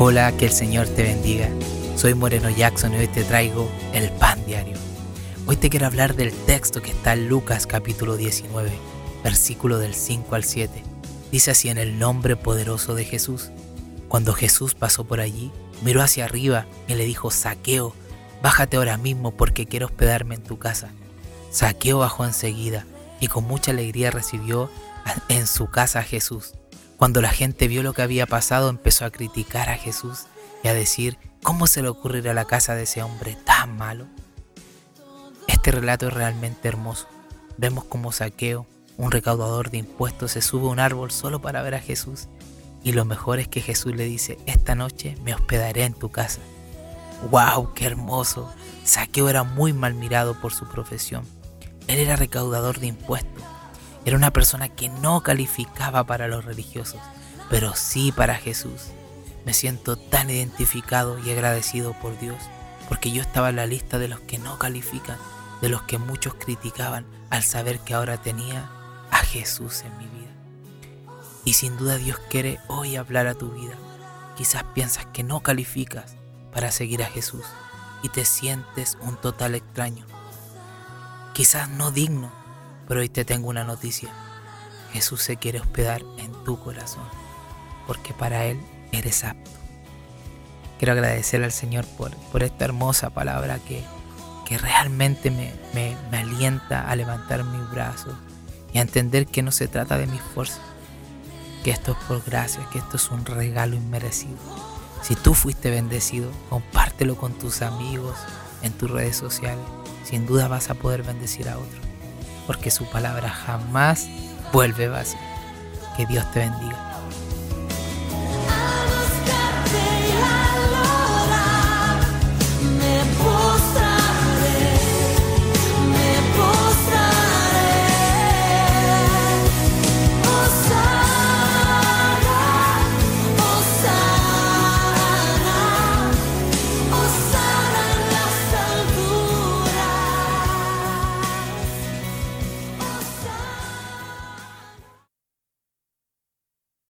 Hola, que el Señor te bendiga. Soy Moreno Jackson y hoy te traigo el pan diario. Hoy te quiero hablar del texto que está en Lucas capítulo 19, versículo del 5 al 7. Dice así en el nombre poderoso de Jesús. Cuando Jesús pasó por allí, miró hacia arriba y le dijo, Saqueo, bájate ahora mismo porque quiero hospedarme en tu casa. Saqueo bajó enseguida y con mucha alegría recibió en su casa a Jesús. Cuando la gente vio lo que había pasado, empezó a criticar a Jesús y a decir, ¿cómo se le ocurrirá a la casa de ese hombre tan malo? Este relato es realmente hermoso. Vemos como Saqueo, un recaudador de impuestos, se sube a un árbol solo para ver a Jesús. Y lo mejor es que Jesús le dice, esta noche me hospedaré en tu casa. ¡Wow! ¡Qué hermoso! Saqueo era muy mal mirado por su profesión. Él era recaudador de impuestos era una persona que no calificaba para los religiosos, pero sí para Jesús. Me siento tan identificado y agradecido por Dios, porque yo estaba en la lista de los que no califican, de los que muchos criticaban al saber que ahora tenía a Jesús en mi vida. Y sin duda Dios quiere hoy hablar a tu vida. Quizás piensas que no calificas para seguir a Jesús y te sientes un total extraño. Quizás no digno pero hoy te tengo una noticia. Jesús se quiere hospedar en tu corazón, porque para Él eres apto. Quiero agradecer al Señor por, por esta hermosa palabra que, que realmente me, me, me alienta a levantar mis brazos y a entender que no se trata de mi esfuerzo, que esto es por gracia, que esto es un regalo inmerecido. Si tú fuiste bendecido, compártelo con tus amigos en tus redes sociales. Sin duda vas a poder bendecir a otros porque su palabra jamás vuelve vacía. Que Dios te bendiga.